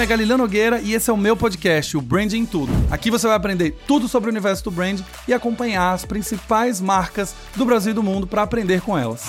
nome é Galileu Nogueira e esse é o meu podcast, o Branding Tudo. Aqui você vai aprender tudo sobre o universo do brand e acompanhar as principais marcas do Brasil e do mundo para aprender com elas.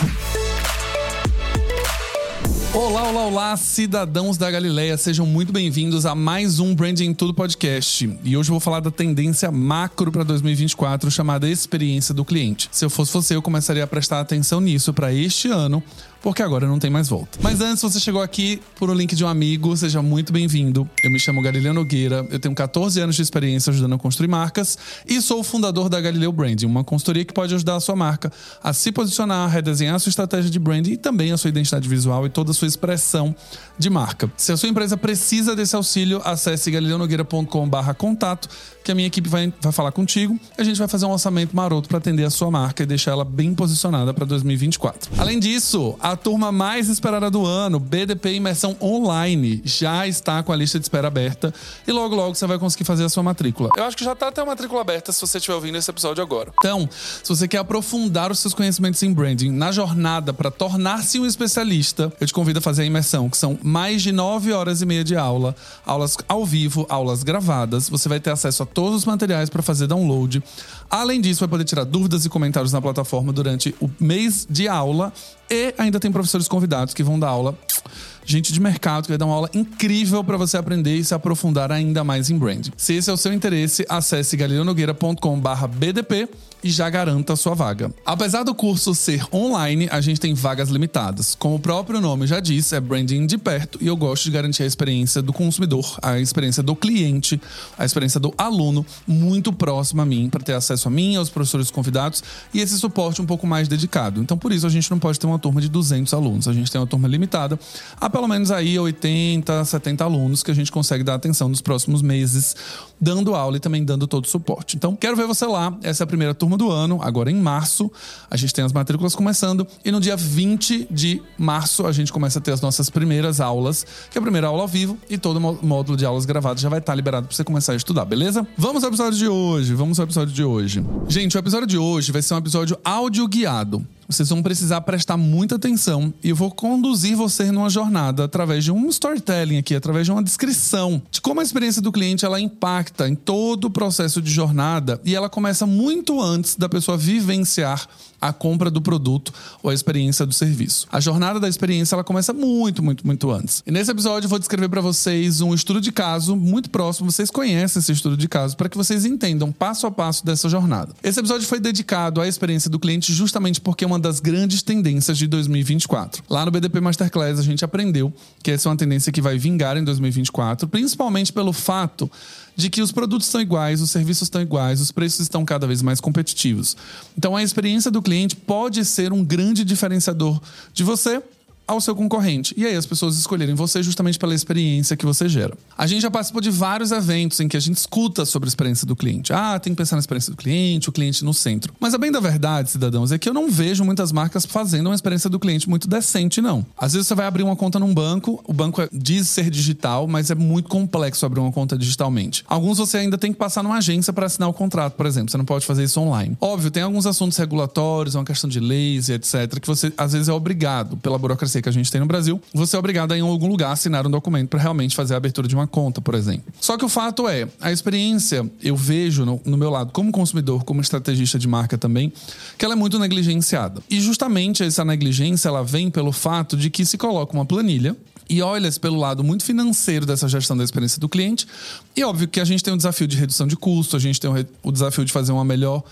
Olá, olá, olá, cidadãos da Galileia, sejam muito bem-vindos a mais um Branding Tudo podcast. E hoje eu vou falar da tendência macro para 2024 chamada experiência do cliente. Se eu fosse você, eu começaria a prestar atenção nisso para este ano, porque agora não tem mais volta. Mas antes, você chegou aqui por um link de um amigo, seja muito bem-vindo. Eu me chamo Galileu Nogueira, eu tenho 14 anos de experiência ajudando a construir marcas e sou o fundador da Galileu Branding, uma consultoria que pode ajudar a sua marca a se posicionar, a redesenhar a sua estratégia de branding e também a sua identidade visual e toda a sua expressão de marca. Se a sua empresa precisa desse auxílio, acesse galileonogueira.com/contato que a minha equipe vai, vai falar contigo. A gente vai fazer um orçamento maroto para atender a sua marca e deixar ela bem posicionada para 2024. Além disso, a turma mais esperada do ano, BDP Imersão Online, já está com a lista de espera aberta e logo logo você vai conseguir fazer a sua matrícula. Eu acho que já está até a matrícula aberta se você estiver ouvindo esse episódio agora. Então, se você quer aprofundar os seus conhecimentos em branding na jornada para tornar-se um especialista, eu te convido a fazer a imersão, que são mais de nove horas e meia de aula, aulas ao vivo, aulas gravadas. Você vai ter acesso a todos os materiais para fazer download. Além disso, vai poder tirar dúvidas e comentários na plataforma durante o mês de aula e ainda tem professores convidados que vão dar aula gente de mercado que vai dar uma aula incrível para você aprender e se aprofundar ainda mais em branding. Se esse é o seu interesse, acesse galileonogueira.com/bdp e já garanta a sua vaga. Apesar do curso ser online, a gente tem vagas limitadas. Como o próprio nome já diz, é branding de perto e eu gosto de garantir a experiência do consumidor, a experiência do cliente, a experiência do aluno muito próxima a mim, para ter acesso a mim, aos professores convidados e esse suporte um pouco mais dedicado. Então, por isso, a gente não pode ter uma turma de 200 alunos, a gente tem uma turma limitada pelo menos aí 80, 70 alunos que a gente consegue dar atenção nos próximos meses, dando aula e também dando todo o suporte. Então, quero ver você lá. Essa é a primeira turma do ano, agora em março. A gente tem as matrículas começando e no dia 20 de março a gente começa a ter as nossas primeiras aulas, que é a primeira aula ao vivo e todo o módulo de aulas gravadas já vai estar liberado para você começar a estudar, beleza? Vamos ao episódio de hoje. Vamos ao episódio de hoje. Gente, o episódio de hoje vai ser um episódio áudio guiado. Vocês vão precisar prestar muita atenção e eu vou conduzir você numa jornada através de um storytelling aqui, através de uma descrição de como a experiência do cliente ela impacta em todo o processo de jornada e ela começa muito antes da pessoa vivenciar a compra do produto ou a experiência do serviço. A jornada da experiência ela começa muito, muito, muito antes. E nesse episódio eu vou descrever para vocês um estudo de caso muito próximo. Vocês conhecem esse estudo de caso para que vocês entendam passo a passo dessa jornada. Esse episódio foi dedicado à experiência do cliente justamente porque uma das grandes tendências de 2024. Lá no BDP Masterclass a gente aprendeu que essa é uma tendência que vai vingar em 2024, principalmente pelo fato de que os produtos estão iguais, os serviços estão iguais, os preços estão cada vez mais competitivos. Então a experiência do cliente pode ser um grande diferenciador de você ao seu concorrente. E aí as pessoas escolherem você justamente pela experiência que você gera. A gente já participou de vários eventos em que a gente escuta sobre a experiência do cliente. Ah, tem que pensar na experiência do cliente, o cliente no centro. Mas a bem da verdade, cidadãos, é que eu não vejo muitas marcas fazendo uma experiência do cliente muito decente, não. Às vezes você vai abrir uma conta num banco, o banco é, diz ser digital, mas é muito complexo abrir uma conta digitalmente. Alguns você ainda tem que passar numa agência para assinar o contrato, por exemplo. Você não pode fazer isso online. Óbvio, tem alguns assuntos regulatórios, uma questão de leis e etc., que você às vezes é obrigado pela burocracia que a gente tem no Brasil, você é obrigado a em algum lugar assinar um documento para realmente fazer a abertura de uma conta, por exemplo. Só que o fato é, a experiência, eu vejo no, no meu lado, como consumidor, como estrategista de marca também, que ela é muito negligenciada. E justamente essa negligência, ela vem pelo fato de que se coloca uma planilha e olha-se pelo lado muito financeiro dessa gestão da experiência do cliente. E óbvio que a gente tem o desafio de redução de custo, a gente tem o desafio de fazer uma melhor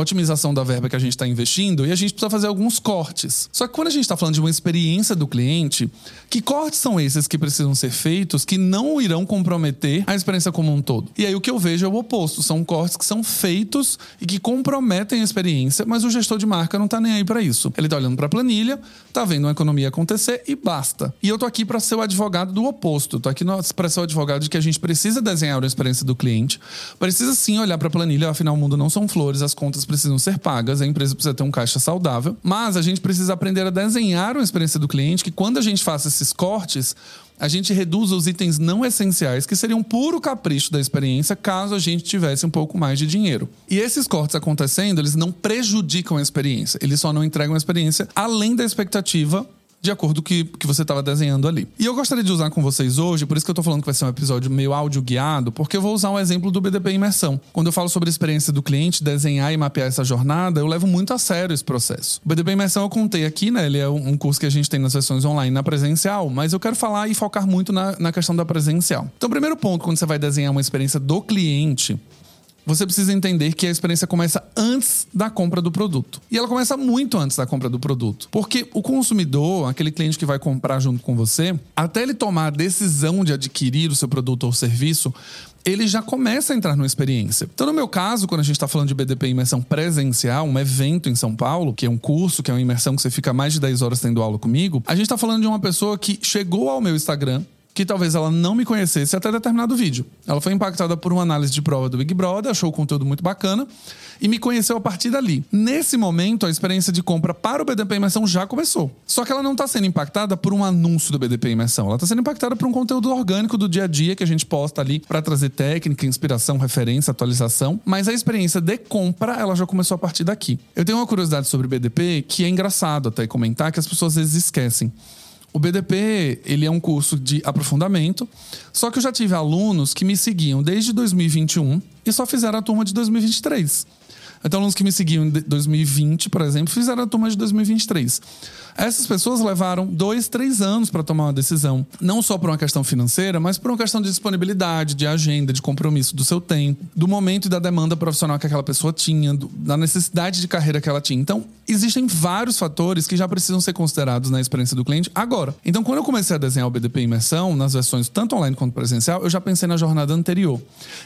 otimização da verba que a gente está investindo e a gente precisa fazer alguns cortes. Só que quando a gente está falando de uma experiência do cliente, que cortes são esses que precisam ser feitos que não irão comprometer a experiência como um todo? E aí o que eu vejo é o oposto: são cortes que são feitos e que comprometem a experiência, mas o gestor de marca não está nem aí para isso. Ele está olhando para a planilha, está vendo uma economia acontecer e basta. E eu tô aqui para ser o advogado do oposto. Tô aqui para ser o advogado de que a gente precisa desenhar a experiência do cliente, precisa sim olhar para a planilha, afinal o mundo não são flores, as contas precisam ser pagas, a empresa precisa ter um caixa saudável, mas a gente precisa aprender a desenhar uma experiência do cliente que quando a gente faça esses cortes, a gente reduz os itens não essenciais, que seriam puro capricho da experiência, caso a gente tivesse um pouco mais de dinheiro. E esses cortes acontecendo, eles não prejudicam a experiência, eles só não entregam a experiência além da expectativa de acordo com o que, que você estava desenhando ali. E eu gostaria de usar com vocês hoje, por isso que eu estou falando que vai ser um episódio meio áudio guiado, porque eu vou usar um exemplo do BDP Imersão. Quando eu falo sobre a experiência do cliente, desenhar e mapear essa jornada, eu levo muito a sério esse processo. O BDP Imersão eu contei aqui, né? Ele é um curso que a gente tem nas sessões online na presencial, mas eu quero falar e focar muito na, na questão da presencial. Então, primeiro ponto, quando você vai desenhar uma experiência do cliente, você precisa entender que a experiência começa antes da compra do produto. E ela começa muito antes da compra do produto. Porque o consumidor, aquele cliente que vai comprar junto com você, até ele tomar a decisão de adquirir o seu produto ou serviço, ele já começa a entrar numa experiência. Então, no meu caso, quando a gente está falando de BDP imersão presencial, um evento em São Paulo, que é um curso, que é uma imersão que você fica mais de 10 horas tendo aula comigo, a gente está falando de uma pessoa que chegou ao meu Instagram, que talvez ela não me conhecesse até determinado vídeo. Ela foi impactada por uma análise de prova do Big Brother, achou o conteúdo muito bacana e me conheceu a partir dali. Nesse momento, a experiência de compra para o BDP Imersão já começou. Só que ela não está sendo impactada por um anúncio do BDP Imersão. Ela está sendo impactada por um conteúdo orgânico do dia a dia que a gente posta ali para trazer técnica, inspiração, referência, atualização. Mas a experiência de compra, ela já começou a partir daqui. Eu tenho uma curiosidade sobre o BDP que é engraçado até comentar que as pessoas às vezes esquecem. O BDP, ele é um curso de aprofundamento, só que eu já tive alunos que me seguiam desde 2021 e só fizeram a turma de 2023. Então, alunos que me seguiam em 2020, por exemplo, fizeram a turma de 2023. Essas pessoas levaram dois, três anos para tomar uma decisão. Não só por uma questão financeira, mas por uma questão de disponibilidade, de agenda, de compromisso do seu tempo, do momento e da demanda profissional que aquela pessoa tinha, do, da necessidade de carreira que ela tinha. Então, existem vários fatores que já precisam ser considerados na experiência do cliente agora. Então, quando eu comecei a desenhar o BDP Imersão, nas versões tanto online quanto presencial, eu já pensei na jornada anterior.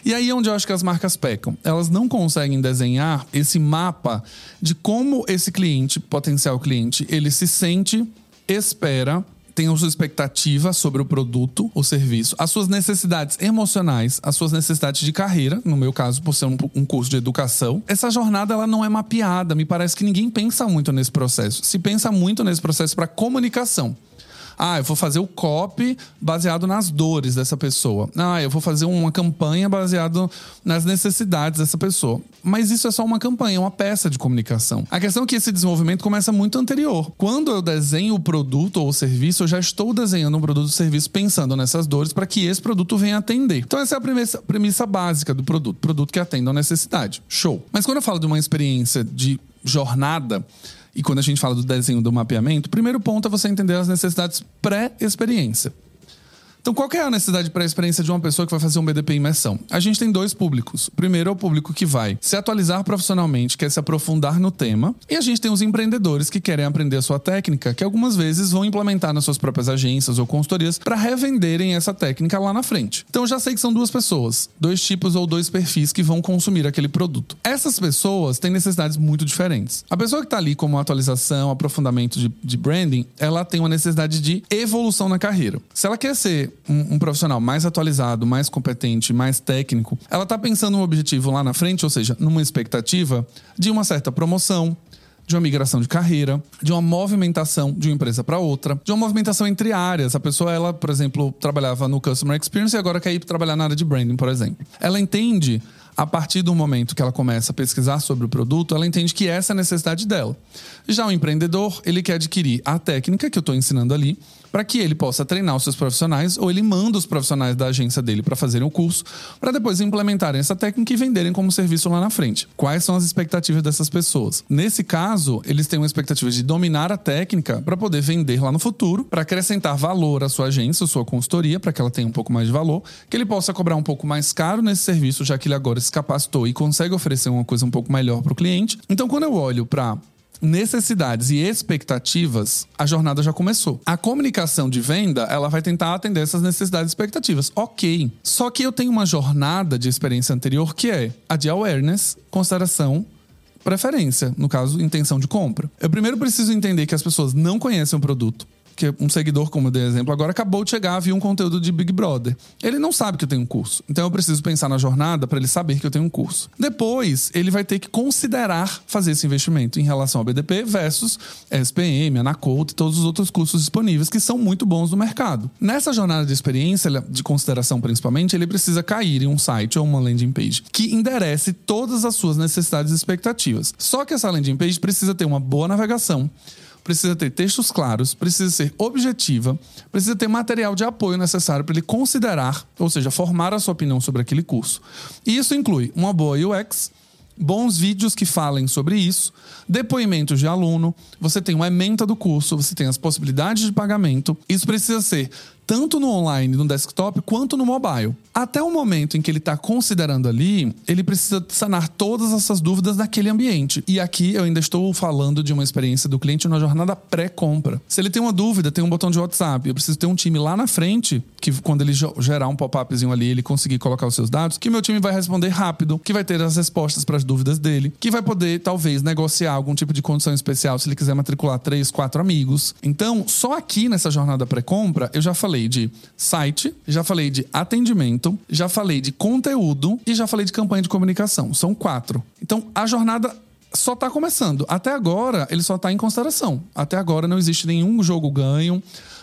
E aí é onde eu acho que as marcas pecam. Elas não conseguem desenhar esse mapa de como esse cliente, potencial cliente, ele se sente, espera, tem a sua expectativa sobre o produto ou serviço, as suas necessidades emocionais, as suas necessidades de carreira, no meu caso, por ser um, um, curso de educação. Essa jornada ela não é mapeada, me parece que ninguém pensa muito nesse processo. Se pensa muito nesse processo para comunicação. Ah, eu vou fazer o copy baseado nas dores dessa pessoa. Ah, eu vou fazer uma campanha baseado nas necessidades dessa pessoa. Mas isso é só uma campanha, uma peça de comunicação. A questão é que esse desenvolvimento começa muito anterior. Quando eu desenho o produto ou o serviço, eu já estou desenhando um produto ou serviço pensando nessas dores para que esse produto venha atender. Então essa é a premissa, premissa básica do produto, produto que atenda a necessidade. Show. Mas quando eu falo de uma experiência de jornada, e quando a gente fala do desenho do mapeamento, o primeiro ponto é você entender as necessidades pré-experiência. Então, qual é a necessidade para a experiência de uma pessoa que vai fazer um BDP imersão? A gente tem dois públicos. Primeiro é o público que vai se atualizar profissionalmente, quer se aprofundar no tema, e a gente tem os empreendedores que querem aprender a sua técnica, que algumas vezes vão implementar nas suas próprias agências ou consultorias para revenderem essa técnica lá na frente. Então, já sei que são duas pessoas, dois tipos ou dois perfis que vão consumir aquele produto. Essas pessoas têm necessidades muito diferentes. A pessoa que está ali como atualização, aprofundamento de, de branding, ela tem uma necessidade de evolução na carreira. Se ela quer ser um, um, profissional mais atualizado, mais competente, mais técnico, ela está pensando um objetivo lá na frente, ou seja, numa expectativa de uma certa promoção, de uma migração de carreira, de uma movimentação de uma empresa para outra, de uma movimentação entre áreas. A pessoa, ela, por exemplo, trabalhava no Customer Experience e agora quer ir trabalhar na área de branding, por exemplo. Ela entende a partir do momento que ela começa a pesquisar sobre o produto, ela entende que essa é a necessidade dela. Já o empreendedor, ele quer adquirir a técnica que eu estou ensinando ali, para que ele possa treinar os seus profissionais ou ele manda os profissionais da agência dele para fazerem o curso, para depois implementarem essa técnica e venderem como serviço lá na frente. Quais são as expectativas dessas pessoas? Nesse caso, eles têm uma expectativa de dominar a técnica para poder vender lá no futuro, para acrescentar valor à sua agência, à sua consultoria, para que ela tenha um pouco mais de valor, que ele possa cobrar um pouco mais caro nesse serviço, já que ele agora se capacitou e consegue oferecer uma coisa um pouco melhor para o cliente. Então, quando eu olho para necessidades e expectativas, a jornada já começou. A comunicação de venda, ela vai tentar atender essas necessidades e expectativas. Ok. Só que eu tenho uma jornada de experiência anterior que é a de awareness, consideração preferência, no caso, intenção de compra. Eu primeiro preciso entender que as pessoas não conhecem o produto, que um seguidor, como eu dei exemplo agora, acabou de chegar, viu um conteúdo de Big Brother. Ele não sabe que eu tenho um curso. Então eu preciso pensar na jornada para ele saber que eu tenho um curso. Depois, ele vai ter que considerar fazer esse investimento em relação ao BDP versus SPM, Anacult e todos os outros cursos disponíveis que são muito bons no mercado. Nessa jornada de experiência, de consideração principalmente, ele precisa cair em um site ou uma landing page que enderece todas as suas necessidades e expectativas. Só que essa landing page precisa ter uma boa navegação, precisa ter textos claros, precisa ser objetiva, precisa ter material de apoio necessário para ele considerar, ou seja, formar a sua opinião sobre aquele curso. E isso inclui uma boa UX, bons vídeos que falem sobre isso, depoimentos de aluno, você tem uma ementa do curso, você tem as possibilidades de pagamento. Isso precisa ser tanto no online, no desktop, quanto no mobile. Até o momento em que ele está considerando ali, ele precisa sanar todas essas dúvidas naquele ambiente. E aqui eu ainda estou falando de uma experiência do cliente na jornada pré-compra. Se ele tem uma dúvida, tem um botão de WhatsApp. Eu preciso ter um time lá na frente, que quando ele gerar um pop-upzinho ali, ele conseguir colocar os seus dados, que meu time vai responder rápido, que vai ter as respostas para as dúvidas dele, que vai poder, talvez, negociar algum tipo de condição especial se ele quiser matricular três, quatro amigos. Então, só aqui nessa jornada pré-compra, eu já falei falei de site, já falei de atendimento, já falei de conteúdo e já falei de campanha de comunicação. São quatro. Então, a jornada só está começando. Até agora, ele só está em consideração. Até agora não existe nenhum jogo ganho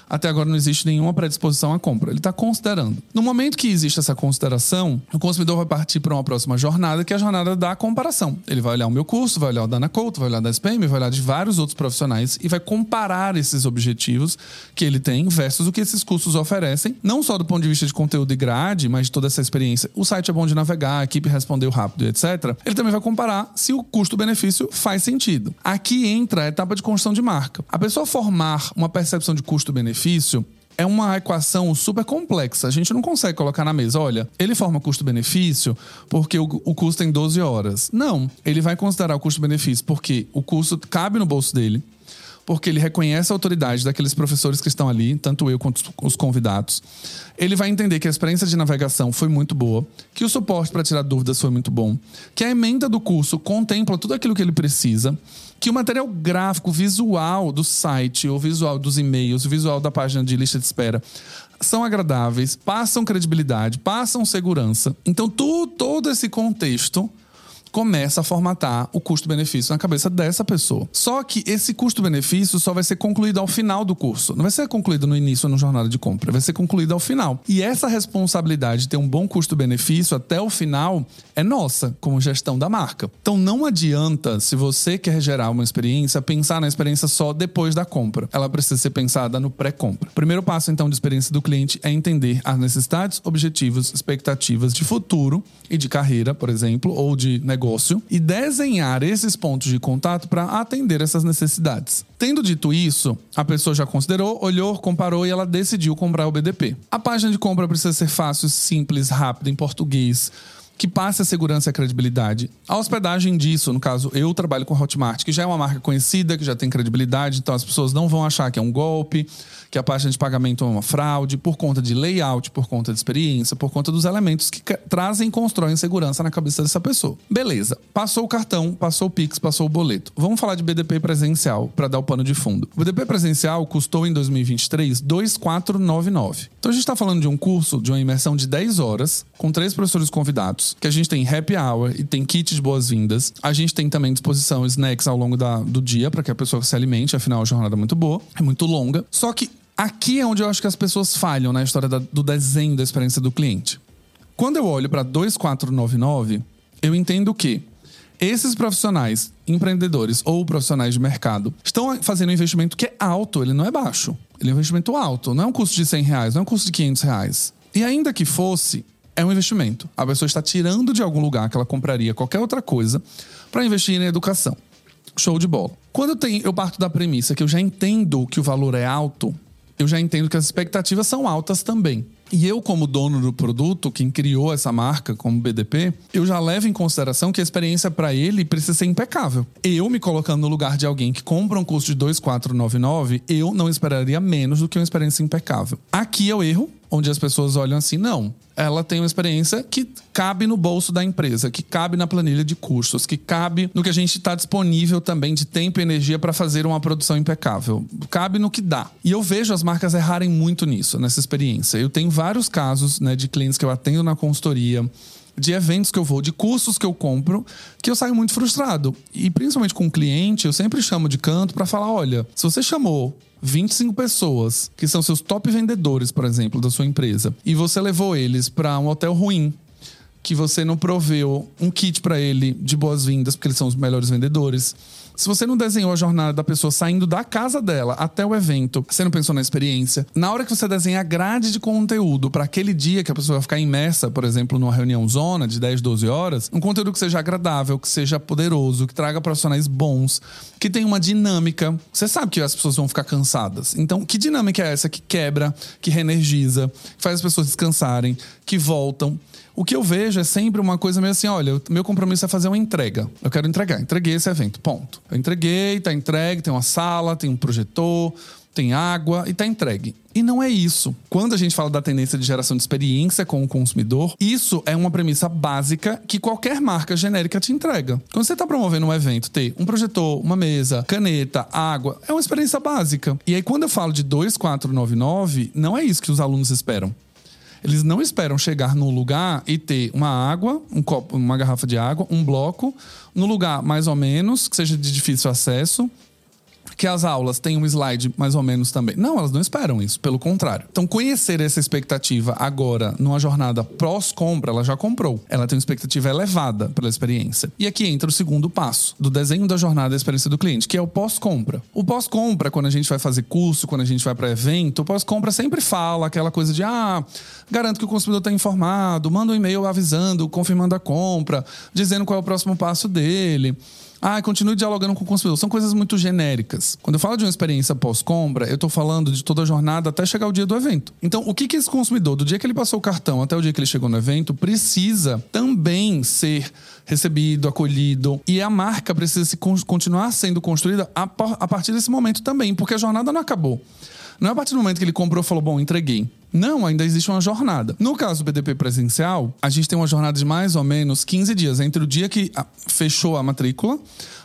até agora não existe nenhuma predisposição à compra. Ele está considerando. No momento que existe essa consideração, o consumidor vai partir para uma próxima jornada, que é a jornada da comparação. Ele vai olhar o meu curso, vai olhar o da Ana Couto, vai olhar da SPM, vai olhar de vários outros profissionais e vai comparar esses objetivos que ele tem versus o que esses cursos oferecem, não só do ponto de vista de conteúdo e grade, mas de toda essa experiência. O site é bom de navegar, a equipe respondeu rápido, etc. Ele também vai comparar se o custo-benefício faz sentido. Aqui entra a etapa de construção de marca. A pessoa formar uma percepção de custo-benefício benefício é uma equação super complexa. A gente não consegue colocar na mesa, olha, ele forma custo-benefício porque o, o, custo tem 12 horas. Não, ele vai considerar o custo-benefício porque o custo cabe no bolso dele, porque ele reconhece a autoridade daqueles professores que estão ali, tanto eu quanto os convidados. Ele vai entender que a experiência de navegação foi muito boa, que o suporte para tirar dúvidas foi muito bom, que a emenda do curso contempla tudo aquilo que ele precisa que o material gráfico, visual do site, o visual dos e-mails, o visual da página de lista de espera são agradáveis, passam credibilidade, passam segurança. Então, tu, todo esse contexto começa a formatar o custo-benefício na cabeça dessa pessoa. Só que esse custo-benefício só vai ser concluído ao final do curso. Não vai ser concluído no início ou no jornada de compra, vai ser concluído ao final. E essa responsabilidade de ter um bom custo-benefício até o final é nossa, como gestão da marca. Então não adianta, se você quer gerar uma experiência, pensar na experiência só depois da compra. Ela precisa ser pensada no pré-compra. Primeiro passo, então, de experiência do cliente é entender as necessidades, objetivos, expectativas de futuro e de carreira, por exemplo, ou de negócio negócio e desenhar esses pontos de contato para atender essas necessidades. Tendo dito isso, a pessoa já considerou, olhou, comparou e ela decidiu comprar o BDP. A página de compra precisa ser fácil, simples, rápida, em português que passe a segurança e a credibilidade. A hospedagem disso, no caso, eu trabalho com a Hotmart, que já é uma marca conhecida, que já tem credibilidade, então as pessoas não vão achar que é um golpe, que a página de pagamento é uma fraude, por conta de layout, por conta de experiência, por conta dos elementos que trazem e constroem segurança na cabeça dessa pessoa. Beleza, passou o cartão, passou o Pix, passou o boleto. Vamos falar de BDP presencial para dar o pano de fundo. O BDP presencial custou em 2023 2,499. Então a gente está falando de um curso, de uma imersão de 10 horas, com três professores convidados que a gente tem happy hour e tem kit de boas-vindas. A gente tem também disposição snacks ao longo da, do dia para que a pessoa se alimente, afinal a jornada é muito boa, é muito longa. Só que aqui é onde eu acho que as pessoas falham na história da, do desenho da experiência do cliente. Quando eu olho para 2499, eu entendo que esses profissionais, empreendedores ou profissionais de mercado, estão fazendo um investimento que é alto, ele não é baixo. Ele é um investimento alto, não é um custo de 100 reais, não é um custo de 500 reais. E ainda que fosse, é um investimento. A pessoa está tirando de algum lugar que ela compraria qualquer outra coisa para investir em educação. Show de bola. Quando eu, tenho, eu parto da premissa que eu já entendo que o valor é alto, eu já entendo que as expectativas são altas também. E eu, como dono do produto, quem criou essa marca como BDP, eu já levo em consideração que a experiência para ele precisa ser impecável. Eu me colocando no lugar de alguém que compra um custo de 2,499, eu não esperaria menos do que uma experiência impecável. Aqui é o erro, onde as pessoas olham assim, não. Ela tem uma experiência que cabe no bolso da empresa, que cabe na planilha de custos, que cabe no que a gente está disponível também de tempo e energia para fazer uma produção impecável. Cabe no que dá. E eu vejo as marcas errarem muito nisso, nessa experiência. Eu tenho vários casos né, de clientes que eu atendo na consultoria de eventos que eu vou, de cursos que eu compro, que eu saio muito frustrado. E principalmente com o cliente, eu sempre chamo de canto para falar: olha, se você chamou 25 pessoas, que são seus top vendedores, por exemplo, da sua empresa, e você levou eles para um hotel ruim, que você não proveu um kit para ele de boas-vindas, porque eles são os melhores vendedores. Se você não desenhou a jornada da pessoa saindo da casa dela até o evento, você não pensou na experiência. Na hora que você desenha a grade de conteúdo para aquele dia que a pessoa vai ficar imersa, por exemplo, numa reunião zona de 10, 12 horas, um conteúdo que seja agradável, que seja poderoso, que traga profissionais bons, que tenha uma dinâmica. Você sabe que as pessoas vão ficar cansadas. Então, que dinâmica é essa que quebra, que reenergiza, que faz as pessoas descansarem, que voltam? O que eu vejo é sempre uma coisa meio assim: olha, meu compromisso é fazer uma entrega. Eu quero entregar. Entreguei esse evento. Ponto. Eu entreguei, tá entregue, tem uma sala, tem um projetor, tem água e tá entregue. E não é isso. Quando a gente fala da tendência de geração de experiência com o consumidor, isso é uma premissa básica que qualquer marca genérica te entrega. Quando você está promovendo um evento, ter um projetor, uma mesa, caneta, água, é uma experiência básica. E aí, quando eu falo de 2499, não é isso que os alunos esperam. Eles não esperam chegar num lugar e ter uma água, um copo, uma garrafa de água, um bloco, no lugar mais ou menos, que seja de difícil acesso, que as aulas tenham um slide mais ou menos também. Não, elas não esperam isso, pelo contrário. Então, conhecer essa expectativa agora, numa jornada pós-compra, ela já comprou. Ela tem uma expectativa elevada pela experiência. E aqui entra o segundo passo do desenho da jornada da experiência do cliente, que é o pós-compra. O pós-compra, quando a gente vai fazer curso, quando a gente vai para evento, o pós-compra sempre fala aquela coisa de ah, garanto que o consumidor está informado, manda um e-mail avisando, confirmando a compra, dizendo qual é o próximo passo dele. Ah, continue dialogando com o consumidor. São coisas muito genéricas. Quando eu falo de uma experiência pós-compra, eu estou falando de toda a jornada até chegar o dia do evento. Então, o que, que esse consumidor, do dia que ele passou o cartão até o dia que ele chegou no evento, precisa também ser recebido, acolhido. E a marca precisa se continuar sendo construída a, a partir desse momento também, porque a jornada não acabou. Não é a partir do momento que ele comprou e falou, bom, entreguei. Não, ainda existe uma jornada. No caso do BDP presencial, a gente tem uma jornada de mais ou menos 15 dias, entre o dia que fechou a matrícula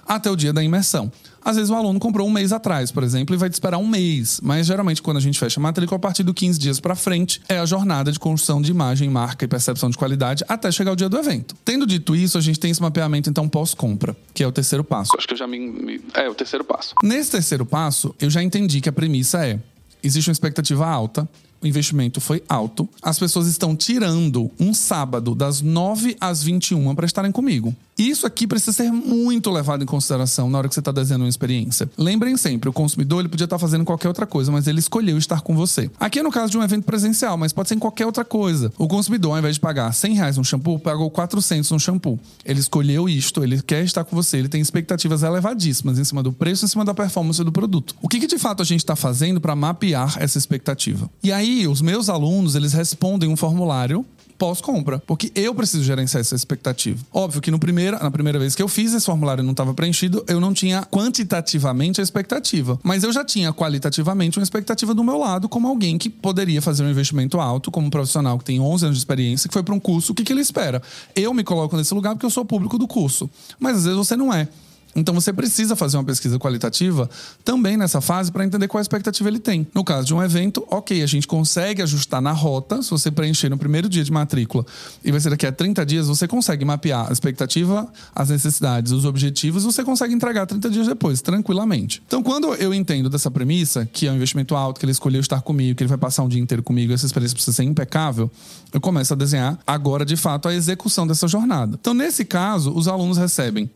até o dia da imersão. Às vezes o aluno comprou um mês atrás, por exemplo, e vai te esperar um mês. Mas geralmente, quando a gente fecha a matrícula, a partir do 15 dias para frente, é a jornada de construção de imagem, marca e percepção de qualidade até chegar o dia do evento. Tendo dito isso, a gente tem esse mapeamento, então, pós-compra, que é o terceiro passo. Acho que eu já me, me. É, o terceiro passo. Nesse terceiro passo, eu já entendi que a premissa é: existe uma expectativa alta, o investimento foi alto. As pessoas estão tirando um sábado das 9 às 21 para estarem comigo. Isso aqui precisa ser muito levado em consideração na hora que você está desenhando uma experiência. Lembrem sempre, o consumidor ele podia estar tá fazendo qualquer outra coisa, mas ele escolheu estar com você. Aqui é no caso de um evento presencial, mas pode ser em qualquer outra coisa. O consumidor, ao invés de pagar 100 reais no shampoo, pagou 400 no shampoo. Ele escolheu isto, ele quer estar com você, ele tem expectativas elevadíssimas em cima do preço, em cima da performance do produto. O que, que de fato a gente está fazendo para mapear essa expectativa? E aí, os meus alunos, eles respondem um formulário pós-compra, porque eu preciso gerenciar essa expectativa. Óbvio que no primeira, na primeira vez que eu fiz esse formulário não estava preenchido, eu não tinha quantitativamente a expectativa, mas eu já tinha qualitativamente uma expectativa do meu lado como alguém que poderia fazer um investimento alto, como um profissional que tem 11 anos de experiência, que foi para um curso, o que, que ele espera? Eu me coloco nesse lugar porque eu sou público do curso, mas às vezes você não é. Então você precisa fazer uma pesquisa qualitativa também nessa fase para entender qual expectativa ele tem. No caso de um evento, ok, a gente consegue ajustar na rota. Se você preencher no primeiro dia de matrícula e vai ser daqui a 30 dias, você consegue mapear a expectativa, as necessidades, os objetivos, você consegue entregar 30 dias depois, tranquilamente. Então, quando eu entendo dessa premissa, que é um investimento alto, que ele escolheu estar comigo, que ele vai passar um dia inteiro comigo, essa experiência precisa ser impecável, eu começo a desenhar agora, de fato, a execução dessa jornada. Então, nesse caso, os alunos recebem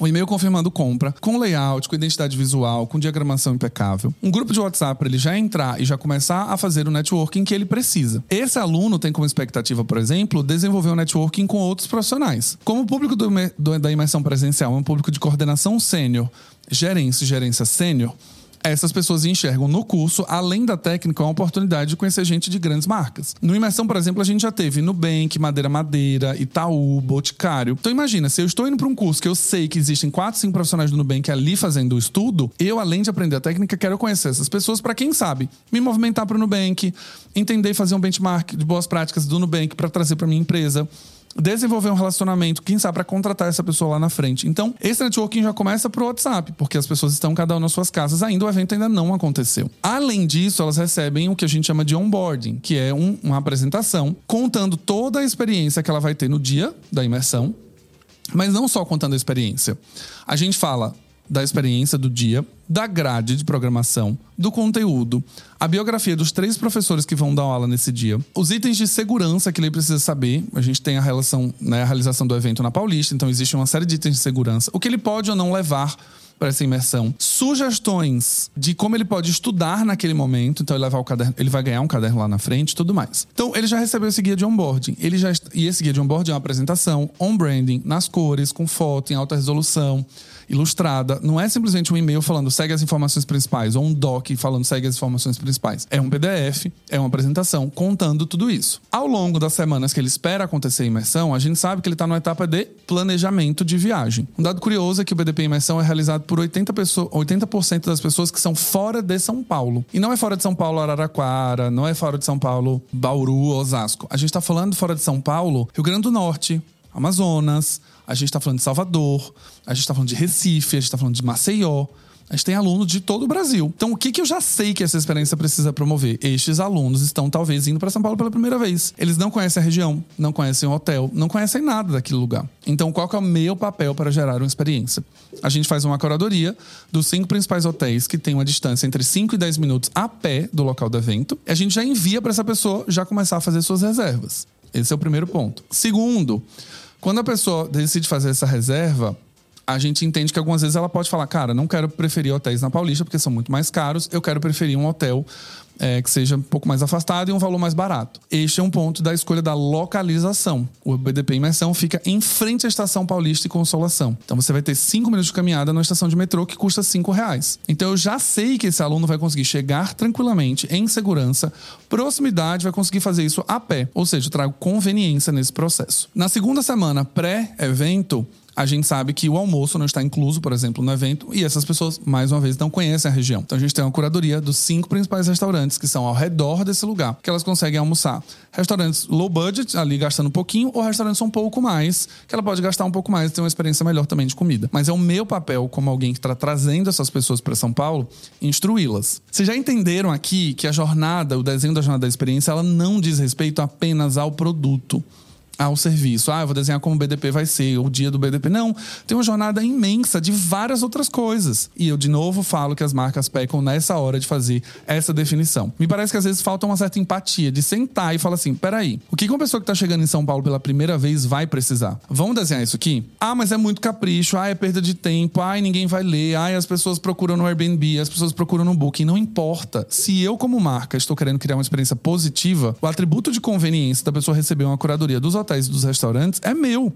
um e-mail confirmando compra, com layout, com identidade visual, com diagramação impecável. Um grupo de WhatsApp para ele já entrar e já começar a fazer o networking que ele precisa. Esse aluno tem como expectativa, por exemplo, desenvolver um networking com outros profissionais. Como o público do, do, da imersão presencial é um público de coordenação sênior, gerência gerência sênior, essas pessoas enxergam no curso, além da técnica, uma oportunidade de conhecer gente de grandes marcas. No Imersão, por exemplo, a gente já teve Nubank, Madeira Madeira, Itaú, Boticário. Então imagina, se eu estou indo para um curso que eu sei que existem 4, 5 profissionais do Nubank ali fazendo o estudo, eu, além de aprender a técnica, quero conhecer essas pessoas para quem sabe me movimentar para o Nubank, entender e fazer um benchmark de boas práticas do Nubank para trazer para minha empresa desenvolver um relacionamento, quem sabe, para contratar essa pessoa lá na frente. Então, esse networking já começa pro WhatsApp, porque as pessoas estão cada uma nas suas casas, ainda o evento ainda não aconteceu. Além disso, elas recebem o que a gente chama de onboarding, que é um, uma apresentação contando toda a experiência que ela vai ter no dia da imersão, mas não só contando a experiência. A gente fala da experiência do dia, da grade de programação, do conteúdo, a biografia dos três professores que vão dar aula nesse dia, os itens de segurança que ele precisa saber. A gente tem a relação, né, a realização do evento na Paulista, então existe uma série de itens de segurança. O que ele pode ou não levar para essa imersão. Sugestões de como ele pode estudar naquele momento. Então, ele, levar o caderno, ele vai ganhar um caderno lá na frente tudo mais. Então, ele já recebeu esse guia de onboarding. Ele já, e esse guia de onboarding é uma apresentação on-branding, nas cores, com foto, em alta resolução ilustrada. Não é simplesmente um e-mail falando segue as informações principais ou um doc falando segue as informações principais. É um PDF, é uma apresentação contando tudo isso. Ao longo das semanas que ele espera acontecer a imersão, a gente sabe que ele está numa etapa de planejamento de viagem. Um dado curioso é que o BDP Imersão é realizado por 80%, pessoas, 80 das pessoas que são fora de São Paulo. E não é fora de São Paulo Araraquara, não é fora de São Paulo Bauru, Osasco. A gente está falando fora de São Paulo, Rio Grande do Norte, Amazonas, a gente está falando de Salvador, a gente está falando de Recife, a gente está falando de Maceió. A gente tem alunos de todo o Brasil. Então, o que, que eu já sei que essa experiência precisa promover? Estes alunos estão talvez indo para São Paulo pela primeira vez. Eles não conhecem a região, não conhecem o hotel, não conhecem nada daquele lugar. Então, qual que é o meu papel para gerar uma experiência? A gente faz uma curadoria dos cinco principais hotéis que têm uma distância entre 5 e 10 minutos a pé do local do evento. E a gente já envia para essa pessoa já começar a fazer suas reservas. Esse é o primeiro ponto. Segundo, quando a pessoa decide fazer essa reserva, a gente entende que algumas vezes ela pode falar, cara, não quero preferir hotéis na Paulista porque são muito mais caros, eu quero preferir um hotel é, que seja um pouco mais afastado e um valor mais barato. Este é um ponto da escolha da localização. O BDP Imersão fica em frente à Estação Paulista e Consolação. Então você vai ter cinco minutos de caminhada na estação de metrô que custa cinco reais. Então eu já sei que esse aluno vai conseguir chegar tranquilamente, em segurança, proximidade, vai conseguir fazer isso a pé. Ou seja, eu trago conveniência nesse processo. Na segunda semana pré-evento, a gente sabe que o almoço não está incluso, por exemplo, no evento, e essas pessoas, mais uma vez, não conhecem a região. Então a gente tem uma curadoria dos cinco principais restaurantes que são ao redor desse lugar, que elas conseguem almoçar. Restaurantes low budget, ali gastando um pouquinho, ou restaurantes um pouco mais, que ela pode gastar um pouco mais e ter uma experiência melhor também de comida. Mas é o meu papel, como alguém que está trazendo essas pessoas para São Paulo, instruí-las. Vocês já entenderam aqui que a jornada, o desenho da jornada da experiência, ela não diz respeito apenas ao produto ao serviço. Ah, eu vou desenhar como o BDP vai ser, o dia do BDP. Não, tem uma jornada imensa de várias outras coisas. E eu, de novo, falo que as marcas pecam nessa hora de fazer essa definição. Me parece que às vezes falta uma certa empatia de sentar e falar assim: peraí, o que uma pessoa que está chegando em São Paulo pela primeira vez vai precisar? Vamos desenhar isso aqui? Ah, mas é muito capricho, ah, é perda de tempo, ah, ninguém vai ler, ah, as pessoas procuram no Airbnb, as pessoas procuram no Booking. Não importa. Se eu, como marca, estou querendo criar uma experiência positiva, o atributo de conveniência da pessoa receber uma curadoria dos hotéis hotéis dos restaurantes é meu.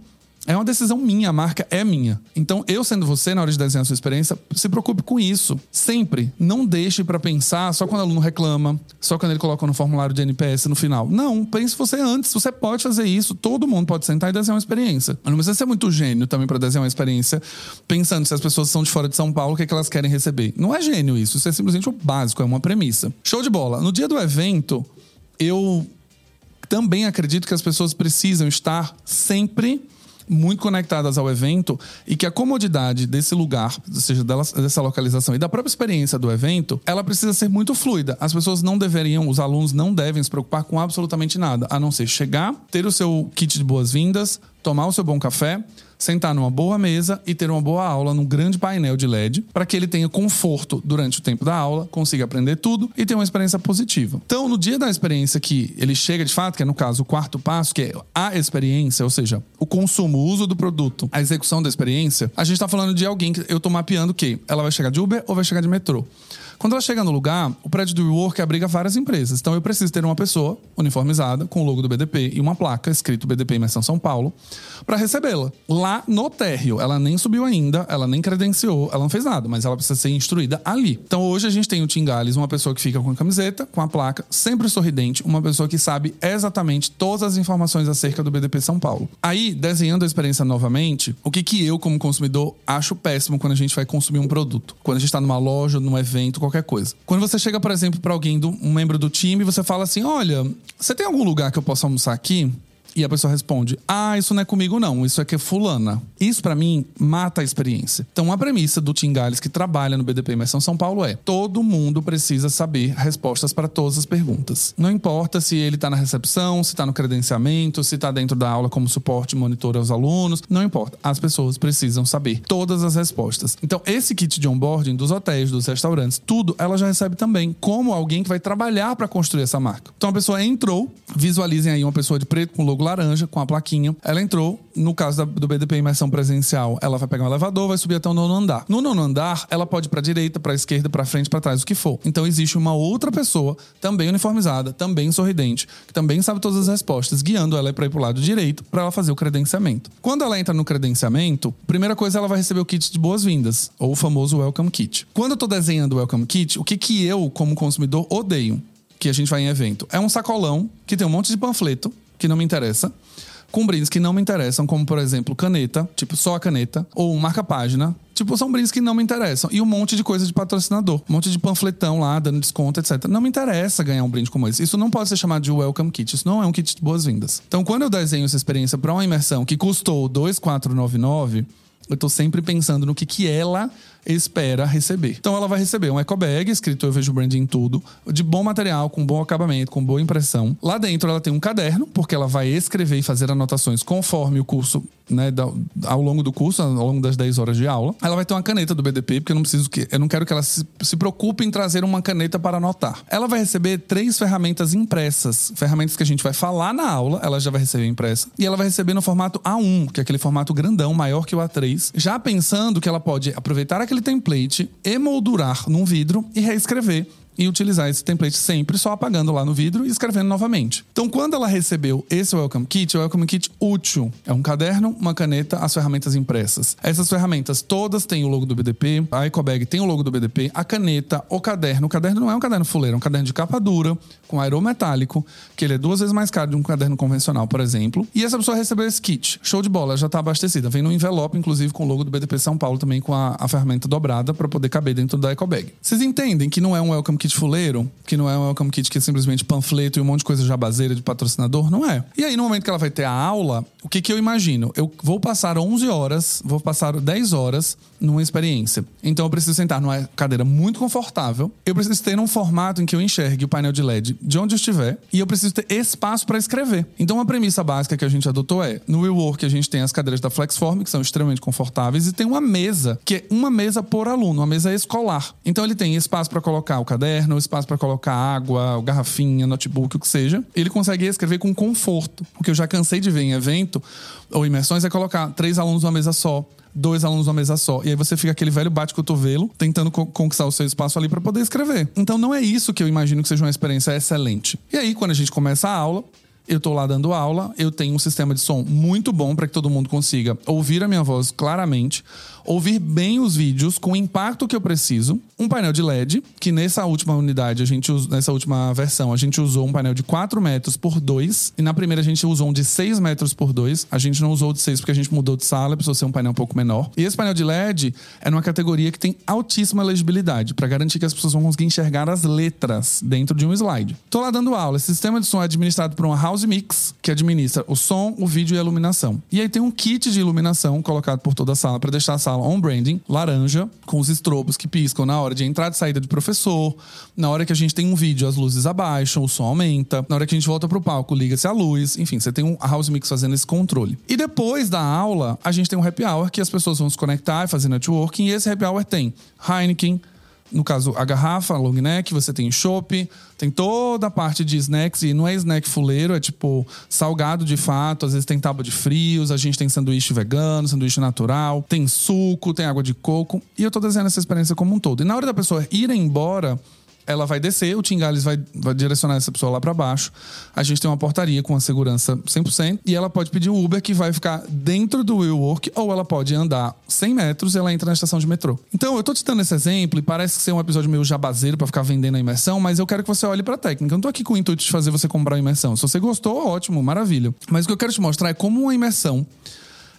É uma decisão minha, a marca é minha. Então, eu sendo você, na hora de desenhar a sua experiência, se preocupe com isso. Sempre. Não deixe para pensar só quando o aluno reclama, só quando ele coloca no formulário de NPS no final. Não, pense você antes. Você pode fazer isso. Todo mundo pode sentar e desenhar uma experiência. Não precisa ser muito gênio também para desenhar uma experiência, pensando se as pessoas são de fora de São Paulo, o que, é que elas querem receber. Não é gênio isso. Isso é simplesmente o básico, é uma premissa. Show de bola. No dia do evento, eu também acredito que as pessoas precisam estar sempre muito conectadas ao evento e que a comodidade desse lugar, ou seja, dessa localização e da própria experiência do evento, ela precisa ser muito fluida. As pessoas não deveriam, os alunos não devem se preocupar com absolutamente nada, a não ser chegar, ter o seu kit de boas-vindas, tomar o seu bom café, sentar numa boa mesa e ter uma boa aula num grande painel de LED para que ele tenha conforto durante o tempo da aula, consiga aprender tudo e tenha uma experiência positiva. Então, no dia da experiência que ele chega de fato, que é no caso o quarto passo, que é a experiência, ou seja, o consumo, o uso do produto, a execução da experiência, a gente está falando de alguém que eu estou mapeando o quê? Ela vai chegar de Uber ou vai chegar de metrô? Quando ela chega no lugar, o prédio do WeWork abriga várias empresas. Então eu preciso ter uma pessoa uniformizada com o logo do BDP e uma placa escrito BDP Imersão São Paulo para recebê-la. Lá no térreo, ela nem subiu ainda, ela nem credenciou, ela não fez nada, mas ela precisa ser instruída ali. Então hoje a gente tem o Tim Gales, uma pessoa que fica com a camiseta, com a placa, sempre sorridente, uma pessoa que sabe exatamente todas as informações acerca do BDP São Paulo. Aí, desenhando a experiência novamente, o que que eu como consumidor acho péssimo quando a gente vai consumir um produto? Quando a gente está numa loja, num evento, qualquer coisa. Quando você chega, por exemplo, para alguém, do, um membro do time, você fala assim: Olha, você tem algum lugar que eu possa almoçar aqui? E a pessoa responde: Ah, isso não é comigo, não, isso é que é fulana. Isso, para mim, mata a experiência. Então, a premissa do Tim Gales, que trabalha no BDP Imersão São Paulo, é: todo mundo precisa saber respostas para todas as perguntas. Não importa se ele tá na recepção, se tá no credenciamento, se tá dentro da aula como suporte, monitor aos alunos, não importa. As pessoas precisam saber todas as respostas. Então, esse kit de onboarding dos hotéis, dos restaurantes, tudo, ela já recebe também, como alguém que vai trabalhar para construir essa marca. Então, a pessoa entrou, visualizem aí uma pessoa de preto com logo laranja, com a plaquinha. Ela entrou, no caso da, do BDP imersão presencial, ela vai pegar um elevador, vai subir até o nono andar. No nono andar, ela pode ir pra direita, pra esquerda, pra frente, pra trás, o que for. Então existe uma outra pessoa, também uniformizada, também sorridente, que também sabe todas as respostas, guiando ela para ir pro lado direito para ela fazer o credenciamento. Quando ela entra no credenciamento, primeira coisa ela vai receber o kit de boas-vindas, ou o famoso welcome kit. Quando eu tô desenhando o welcome kit, o que que eu, como consumidor, odeio? Que a gente vai em evento. É um sacolão que tem um monte de panfleto que não me interessa com brindes que não me interessam, como por exemplo caneta, tipo só a caneta, ou marca-página. Tipo, são brindes que não me interessam. E um monte de coisa de patrocinador. Um monte de panfletão lá, dando desconto, etc. Não me interessa ganhar um brinde como esse. Isso não pode ser chamado de welcome kit. Isso não é um kit de boas-vindas. Então, quando eu desenho essa experiência para uma imersão que custou 2,499, eu tô sempre pensando no que, que ela espera receber. Então ela vai receber um eco bag, escrito Eu Vejo Branding em Tudo, de bom material, com bom acabamento, com boa impressão. Lá dentro ela tem um caderno, porque ela vai escrever e fazer anotações conforme o curso, né, ao longo do curso, ao longo das 10 horas de aula. Ela vai ter uma caneta do BDP, porque eu não preciso que. Eu não quero que ela se, se preocupe em trazer uma caneta para anotar. Ela vai receber três ferramentas impressas, ferramentas que a gente vai falar na aula, ela já vai receber impressa. E ela vai receber no formato A1, que é aquele formato grandão, maior que o A3, já pensando que ela pode aproveitar aquele aquele template, emoldurar num vidro e reescrever e utilizar esse template sempre só apagando lá no vidro e escrevendo novamente. Então, quando ela recebeu esse Welcome Kit, o Welcome Kit útil. É um caderno, uma caneta, as ferramentas impressas. Essas ferramentas todas têm o logo do BDP, a EcoBag tem o logo do BDP, a caneta, o caderno. O caderno não é um caderno fuleiro, é um caderno de capa dura, com aerometálico, que ele é duas vezes mais caro de um caderno convencional, por exemplo. E essa pessoa recebeu esse kit. Show de bola, já está abastecida. Vem no envelope, inclusive, com o logo do BDP São Paulo, também com a, a ferramenta dobrada para poder caber dentro da EcoBag. Vocês entendem que não é um Welcome kit fuleiro, que não é um welcome kit que é simplesmente panfleto e um monte de coisa jabazeira de patrocinador, não é. E aí, no momento que ela vai ter a aula, o que, que eu imagino? Eu vou passar 11 horas, vou passar 10 horas numa experiência. Então eu preciso sentar numa cadeira muito confortável, eu preciso ter um formato em que eu enxergue o painel de LED de onde eu estiver e eu preciso ter espaço para escrever. Então uma premissa básica que a gente adotou é, no WeWork a gente tem as cadeiras da Flexform, que são extremamente confortáveis, e tem uma mesa, que é uma mesa por aluno, uma mesa escolar. Então ele tem espaço para colocar o caderno, espaço para colocar água, garrafinha, notebook, o que seja. Ele consegue escrever com conforto. O que eu já cansei de ver em evento ou imersões é colocar três alunos numa mesa só dois alunos numa mesa só. E aí você fica aquele velho bate-cotovelo tentando co conquistar o seu espaço ali para poder escrever. Então não é isso que eu imagino que seja uma experiência excelente. E aí, quando a gente começa a aula, eu tô lá dando aula, eu tenho um sistema de som muito bom para que todo mundo consiga ouvir a minha voz claramente ouvir bem os vídeos com o impacto que eu preciso. Um painel de LED, que nessa última unidade, a gente nessa última versão, a gente usou um painel de 4 metros por 2. E na primeira a gente usou um de 6 metros por 2. A gente não usou de 6 porque a gente mudou de sala, precisou ser um painel um pouco menor. E esse painel de LED é numa categoria que tem altíssima legibilidade, para garantir que as pessoas vão conseguir enxergar as letras dentro de um slide. Tô lá dando aula. Esse sistema de som é administrado por uma House Mix, que administra o som, o vídeo e a iluminação. E aí tem um kit de iluminação colocado por toda a sala para deixar a sala on branding, laranja, com os estrobos que piscam na hora de entrada e saída de professor. Na hora que a gente tem um vídeo, as luzes abaixam, o som aumenta. Na hora que a gente volta pro palco, liga-se a luz. Enfim, você tem um house mix fazendo esse controle. E depois da aula, a gente tem um happy hour que as pessoas vão se conectar e fazer networking. E esse happy hour tem Heineken, no caso, a garrafa, a long neck, você tem chopp, tem toda a parte de snacks, e não é snack fuleiro, é tipo salgado de fato, às vezes tem tábua de frios, a gente tem sanduíche vegano, sanduíche natural, tem suco, tem água de coco, e eu tô desenhando essa experiência como um todo. E na hora da pessoa ir embora, ela vai descer, o Tim Gales vai, vai direcionar essa pessoa lá para baixo. A gente tem uma portaria com a segurança 100% e ela pode pedir um Uber que vai ficar dentro do WeWork ou ela pode andar 100 metros e ela entra na estação de metrô. Então, eu tô te dando esse exemplo e parece ser um episódio meio jabazeiro para ficar vendendo a imersão, mas eu quero que você olhe para a técnica. Eu não tô aqui com o intuito de fazer você comprar a imersão. Se você gostou, ótimo, maravilha. Mas o que eu quero te mostrar é como uma imersão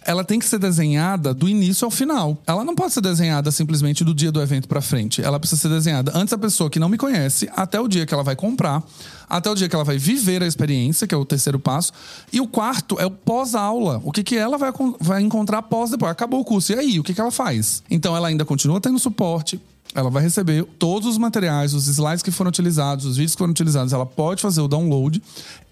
ela tem que ser desenhada do início ao final. Ela não pode ser desenhada simplesmente do dia do evento para frente. Ela precisa ser desenhada antes da pessoa que não me conhece, até o dia que ela vai comprar, até o dia que ela vai viver a experiência, que é o terceiro passo. E o quarto é o pós-aula. O que, que ela vai, vai encontrar pós depois. Acabou o curso. E aí, o que, que ela faz? Então ela ainda continua tendo suporte, ela vai receber todos os materiais, os slides que foram utilizados, os vídeos que foram utilizados, ela pode fazer o download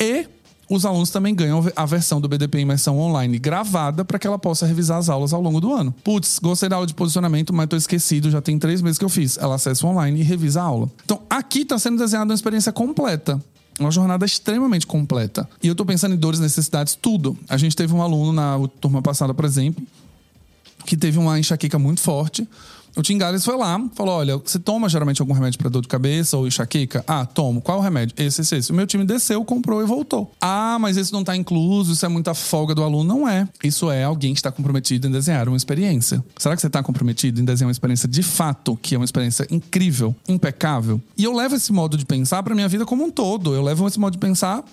e os alunos também ganham a versão do BDP Imersão Online gravada para que ela possa revisar as aulas ao longo do ano. Putz, gostei da aula de posicionamento, mas tô esquecido, já tem três meses que eu fiz. Ela acessa online e revisa a aula. Então, aqui está sendo desenhada uma experiência completa. Uma jornada extremamente completa. E eu estou pensando em dores, necessidades, tudo. A gente teve um aluno na turma passada, por exemplo, que teve uma enxaqueca muito forte. O Tim Gales foi lá, falou: olha, você toma geralmente algum remédio para dor de cabeça ou enxaqueca? Ah, tomo. Qual o remédio? Esse, esse, esse. O meu time desceu, comprou e voltou. Ah, mas esse não tá incluso, isso é muita folga do aluno. Não é. Isso é alguém que está comprometido em desenhar uma experiência. Será que você está comprometido em desenhar uma experiência de fato, que é uma experiência incrível, impecável? E eu levo esse modo de pensar para minha vida como um todo. Eu levo esse modo de pensar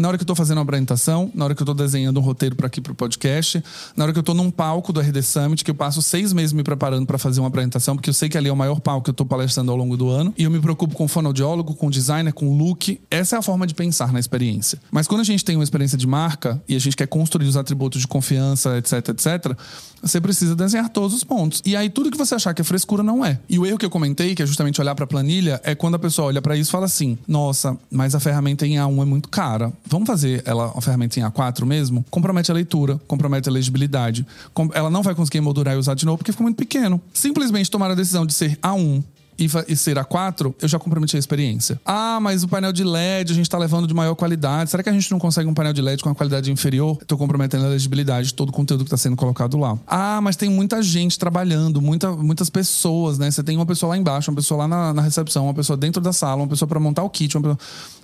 na hora que eu tô fazendo uma apresentação, na hora que eu tô desenhando um roteiro para aqui pro podcast, na hora que eu tô num palco do RD Summit, que eu passo seis meses me preparando para fazer uma apresentação, porque eu sei que ali é o maior palco que eu tô palestrando ao longo do ano, e eu me preocupo com fonoaudiólogo, com designer, com look. Essa é a forma de pensar na experiência. Mas quando a gente tem uma experiência de marca e a gente quer construir os atributos de confiança, etc, etc, você precisa desenhar todos os pontos. E aí tudo que você achar que é frescura não é. E o erro que eu comentei, que é justamente olhar para a planilha, é quando a pessoa olha para isso e fala assim: "Nossa, mas a ferramenta em A1 é muito cara. Vamos fazer ela a ferramenta em A4 mesmo?" Compromete a leitura, compromete a legibilidade. Ela não vai conseguir moldurar e usar de novo porque ficou muito pequeno. Simplesmente tomar a decisão de ser A1 e, ser a 4, eu já comprometi a experiência. Ah, mas o painel de LED a gente está levando de maior qualidade. Será que a gente não consegue um painel de LED com uma qualidade inferior? Estou comprometendo a legibilidade de todo o conteúdo que está sendo colocado lá. Ah, mas tem muita gente trabalhando, muita, muitas pessoas, né? Você tem uma pessoa lá embaixo, uma pessoa lá na, na recepção, uma pessoa dentro da sala, uma pessoa para montar o kit. Pessoa...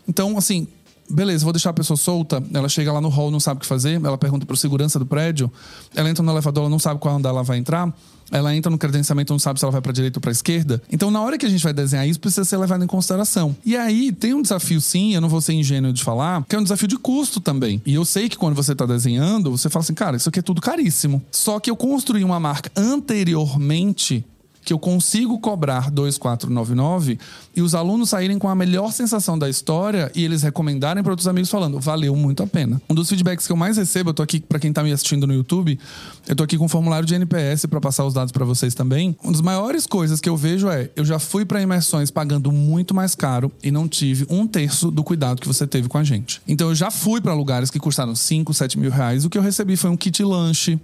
Então, assim, beleza, vou deixar a pessoa solta. Ela chega lá no hall, não sabe o que fazer. Ela pergunta pro segurança do prédio. Ela entra no elevador, ela não sabe qual andar ela vai entrar ela entra no credenciamento, não sabe se ela vai para direita ou para esquerda. Então, na hora que a gente vai desenhar isso, precisa ser levado em consideração. E aí tem um desafio, sim, eu não vou ser ingênuo de falar, que é um desafio de custo também. E eu sei que quando você está desenhando, você fala assim, cara, isso aqui é tudo caríssimo. Só que eu construí uma marca anteriormente que eu consigo cobrar 2,499 e os alunos saírem com a melhor sensação da história e eles recomendarem para outros amigos falando, valeu muito a pena. Um dos feedbacks que eu mais recebo, eu tô aqui para quem tá me assistindo no YouTube, eu tô aqui com um formulário de NPS para passar os dados para vocês também. Uma das maiores coisas que eu vejo é, eu já fui para imersões pagando muito mais caro e não tive um terço do cuidado que você teve com a gente. Então eu já fui para lugares que custaram 5, 7 mil reais, o que eu recebi foi um kit lanche,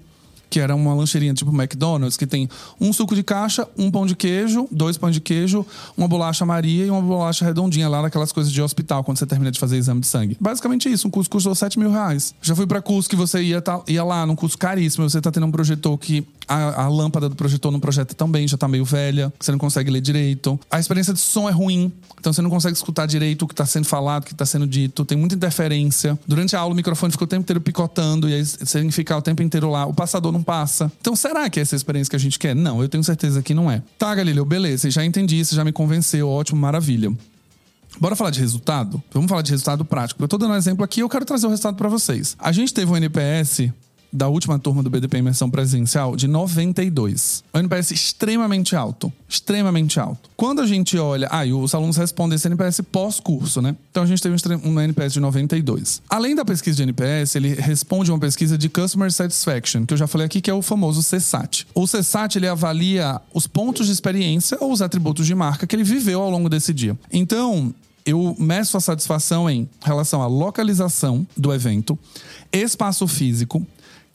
que era uma lancheirinha tipo McDonald's, que tem um suco de caixa, um pão de queijo, dois pães de queijo, uma bolacha Maria e uma bolacha redondinha lá daquelas coisas de hospital, quando você termina de fazer exame de sangue. Basicamente isso, um curso custou 7 mil reais. Já fui para curso que você ia, tá, ia lá num curso caríssimo, você tá tendo um projetor que a, a, lâmpada do projetor não projeta tão bem, já tá meio velha, você não consegue ler direito. A experiência de som é ruim, então você não consegue escutar direito o que tá sendo falado, o que tá sendo dito, tem muita interferência. Durante a aula o microfone fica o tempo inteiro picotando e aí você ficar o tempo inteiro lá. O passador não passa. Então, será que é essa experiência que a gente quer? Não, eu tenho certeza que não é. Tá, Galileu, beleza, já entendi, você já me convenceu, ótimo, maravilha. Bora falar de resultado? Vamos falar de resultado prático. Eu tô dando um exemplo aqui, eu quero trazer o resultado para vocês. A gente teve um NPS da última turma do BDP Imersão Presencial de 92. O NPS extremamente alto. Extremamente alto. Quando a gente olha. Ah, e os alunos respondem esse NPS pós-curso, né? Então a gente teve um NPS de 92. Além da pesquisa de NPS, ele responde uma pesquisa de Customer Satisfaction, que eu já falei aqui, que é o famoso CSAT. O CSAT ele avalia os pontos de experiência ou os atributos de marca que ele viveu ao longo desse dia. Então, eu meço a satisfação em relação à localização do evento, espaço físico,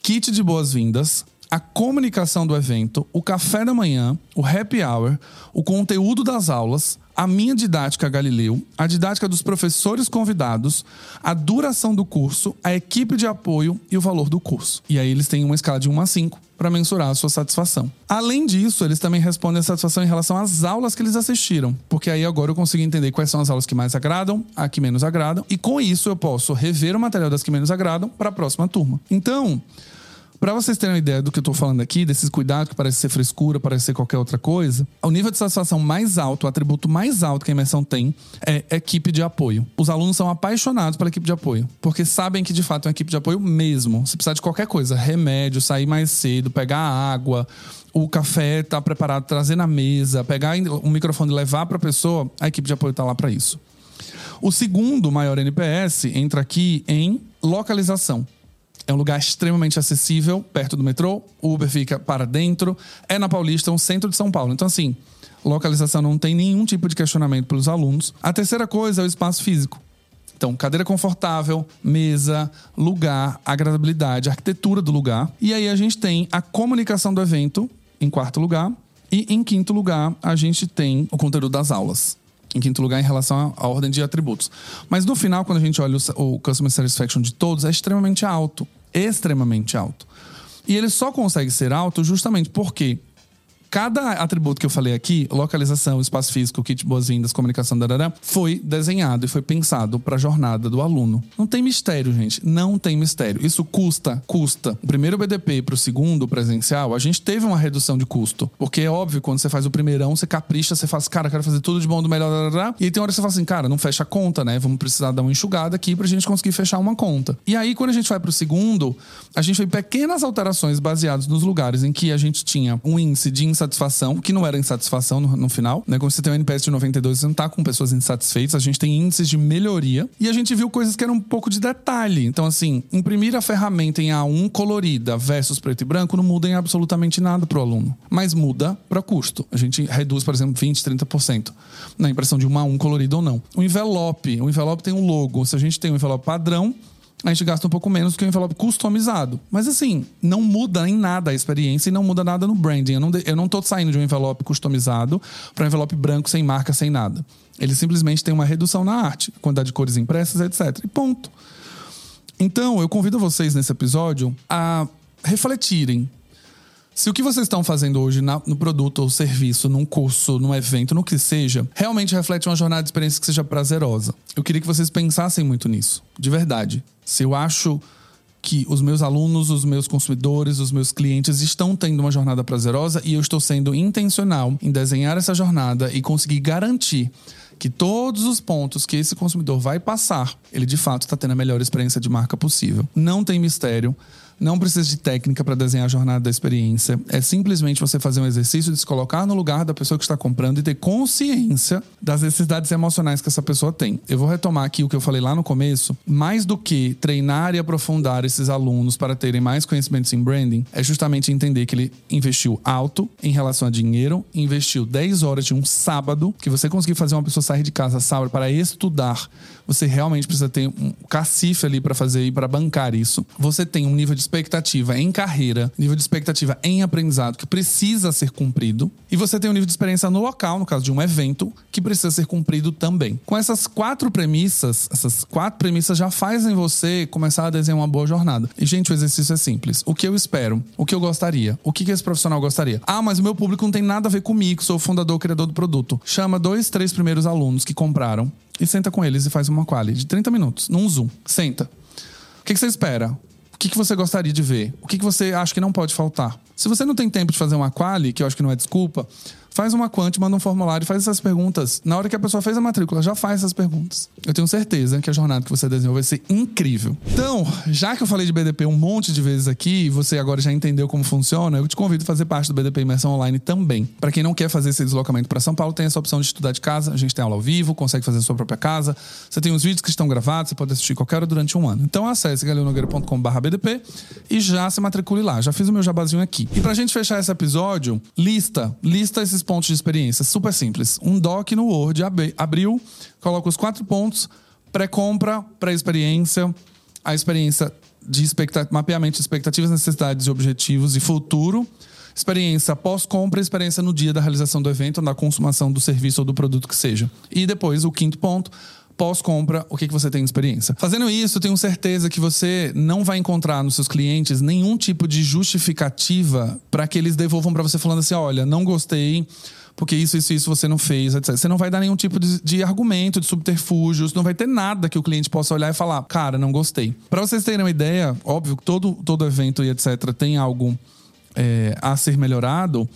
kit de boas-vindas, a comunicação do evento, o café da manhã, o happy hour, o conteúdo das aulas, a minha didática Galileu, a didática dos professores convidados, a duração do curso, a equipe de apoio e o valor do curso. E aí eles têm uma escala de 1 a 5 para mensurar a sua satisfação. Além disso, eles também respondem a satisfação em relação às aulas que eles assistiram, porque aí agora eu consigo entender quais são as aulas que mais agradam, a que menos agradam, e com isso eu posso rever o material das que menos agradam para a próxima turma. Então, Para vocês terem uma ideia do que eu tô falando aqui, desses cuidados que parece ser frescura, parece ser qualquer outra coisa, o nível de satisfação mais alto, o atributo mais alto que a imersão tem é equipe de apoio. Os alunos são apaixonados pela equipe de apoio, porque sabem que de fato é uma equipe de apoio mesmo. Se precisar de qualquer coisa, remédio, sair mais cedo, pegar água, o café tá preparado, trazer na mesa, pegar o microfone e levar para a pessoa, a equipe de apoio tá lá para isso. O segundo maior NPS entra aqui em localização. É um lugar extremamente acessível, perto do metrô. O Uber fica para dentro. É na Paulista, um centro de São Paulo. Então, assim, localização não tem nenhum tipo de questionamento pelos alunos. A terceira coisa é o espaço físico. Então, cadeira confortável, mesa, lugar, agradabilidade, arquitetura do lugar. E aí a gente tem a comunicação do evento, em quarto lugar. E em quinto lugar, a gente tem o conteúdo das aulas em quinto lugar em relação à ordem de atributos. Mas no final, quando a gente olha o, o Customer Satisfaction de todos, é extremamente alto extremamente alto. E ele só consegue ser alto justamente porque cada atributo que eu falei aqui, localização, espaço físico, kit boas-vindas, comunicação, darará, foi desenhado e foi pensado para a jornada do aluno. Não tem mistério, gente. Não tem mistério. Isso custa, custa. O primeiro BDP para o segundo presencial, a gente teve uma redução de custo. Porque é óbvio, quando você faz o primeirão, você capricha, você faz, cara, quero fazer tudo de bom, do melhor, darará. e aí tem hora que você fala assim, cara, não fecha a conta, né? Vamos precisar dar uma enxugada aqui para a gente conseguir fechar uma conta. E aí, quando a gente vai para o segundo, a gente fez pequenas alterações baseadas nos lugares em que a gente tinha um índice de insatisfação, que não era insatisfação no, no final, né? Quando você tem um NPS de 92, você não tá com pessoas insatisfeitas, a gente tem índices de melhoria. E a gente viu coisas que eram um pouco de detalhe. Então, assim, imprimir a ferramenta em A1 colorida versus preto e branco não muda em absolutamente nada pro aluno. Mas muda para custo. A gente reduz, por exemplo, 20, 30% na impressão de um A1 colorido ou não. O envelope, o envelope tem um logo. Se a gente tem um envelope padrão, a gente gasta um pouco menos que o envelope customizado. Mas assim, não muda em nada a experiência e não muda nada no branding. Eu não, eu não tô saindo de um envelope customizado para um envelope branco, sem marca, sem nada. Ele simplesmente tem uma redução na arte, quantidade de cores impressas, etc. E ponto. Então, eu convido vocês nesse episódio a refletirem se o que vocês estão fazendo hoje na, no produto ou serviço, num curso, num evento, no que seja, realmente reflete uma jornada de experiência que seja prazerosa. Eu queria que vocês pensassem muito nisso, de verdade. Se eu acho que os meus alunos, os meus consumidores, os meus clientes estão tendo uma jornada prazerosa e eu estou sendo intencional em desenhar essa jornada e conseguir garantir que todos os pontos que esse consumidor vai passar, ele de fato está tendo a melhor experiência de marca possível. Não tem mistério. Não precisa de técnica para desenhar a jornada da experiência. É simplesmente você fazer um exercício de se colocar no lugar da pessoa que está comprando e ter consciência das necessidades emocionais que essa pessoa tem. Eu vou retomar aqui o que eu falei lá no começo. Mais do que treinar e aprofundar esses alunos para terem mais conhecimentos em branding, é justamente entender que ele investiu alto em relação a dinheiro, investiu 10 horas de um sábado, que você conseguir fazer uma pessoa sair de casa sábado para estudar, você realmente precisa ter um cacife ali para fazer e para bancar isso. Você tem um nível de expectativa em carreira, nível de expectativa em aprendizado que precisa ser cumprido, e você tem um nível de experiência no local, no caso de um evento, que precisa ser cumprido também. Com essas quatro premissas, essas quatro premissas já fazem você começar a desenhar uma boa jornada. E, gente, o exercício é simples. O que eu espero? O que eu gostaria? O que esse profissional gostaria? Ah, mas o meu público não tem nada a ver comigo, sou o fundador, criador do produto. Chama dois, três primeiros alunos que compraram e senta com eles e faz uma quali de 30 minutos, num Zoom. Senta. O que, que você espera? O que, que você gostaria de ver? O que, que você acha que não pode faltar? Se você não tem tempo de fazer uma quali, que eu acho que não é desculpa, faz uma quant, manda um formulário, faz essas perguntas. Na hora que a pessoa fez a matrícula, já faz essas perguntas. Eu tenho certeza que a jornada que você desenhou vai ser incrível. Então, já que eu falei de BDP um monte de vezes aqui, e você agora já entendeu como funciona, eu te convido a fazer parte do BDP Imersão Online também. Para quem não quer fazer esse deslocamento para São Paulo, tem essa opção de estudar de casa. A gente tem aula ao vivo, consegue fazer a sua própria casa. Você tem os vídeos que estão gravados, você pode assistir qualquer hora durante um ano. Então acesse galeonogueira.com/bdp e já se matricule lá. Já fiz o meu jabazinho aqui. E pra gente fechar esse episódio, lista, lista esses pontos de experiência. Super simples. Um doc no Word, ab abriu, coloca os quatro pontos, pré-compra, pré-experiência, a experiência de mapeamento de expectativas, necessidades e objetivos e futuro. Experiência pós-compra, experiência no dia da realização do evento, na consumação do serviço ou do produto que seja. E depois, o quinto ponto, pós-compra, o que, que você tem de experiência. Fazendo isso, eu tenho certeza que você não vai encontrar nos seus clientes nenhum tipo de justificativa para que eles devolvam para você falando assim: olha, não gostei porque isso, isso, isso você não fez, etc. Você não vai dar nenhum tipo de, de argumento, de subterfúgios, não vai ter nada que o cliente possa olhar e falar, cara, não gostei. Para vocês terem uma ideia, óbvio que todo, todo evento e etc. tem algo é, a ser melhorado.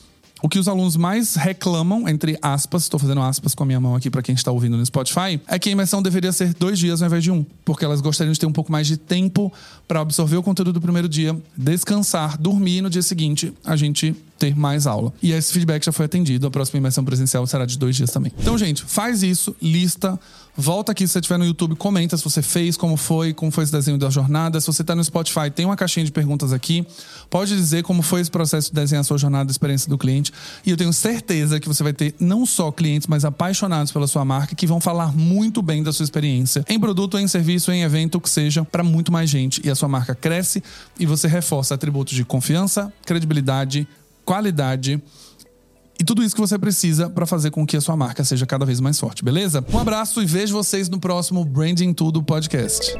O que os alunos mais reclamam, entre aspas, estou fazendo aspas com a minha mão aqui para quem está ouvindo no Spotify, é que a imersão deveria ser dois dias ao invés de um, porque elas gostariam de ter um pouco mais de tempo para absorver o conteúdo do primeiro dia, descansar, dormir e no dia seguinte a gente ter mais aula. E esse feedback já foi atendido. A próxima imersão presencial será de dois dias também. Então, gente, faz isso, lista. Volta aqui se você estiver no YouTube, comenta se você fez, como foi, como foi esse desenho da jornada. Se você está no Spotify, tem uma caixinha de perguntas aqui. Pode dizer como foi esse processo de desenhar a sua jornada, a experiência do cliente. E eu tenho certeza que você vai ter não só clientes, mas apaixonados pela sua marca, que vão falar muito bem da sua experiência em produto, em serviço, em evento, que seja, para muito mais gente. E a sua marca cresce e você reforça atributos de confiança, credibilidade, qualidade e tudo isso que você precisa para fazer com que a sua marca seja cada vez mais forte, beleza? Um abraço e vejo vocês no próximo Branding Tudo podcast.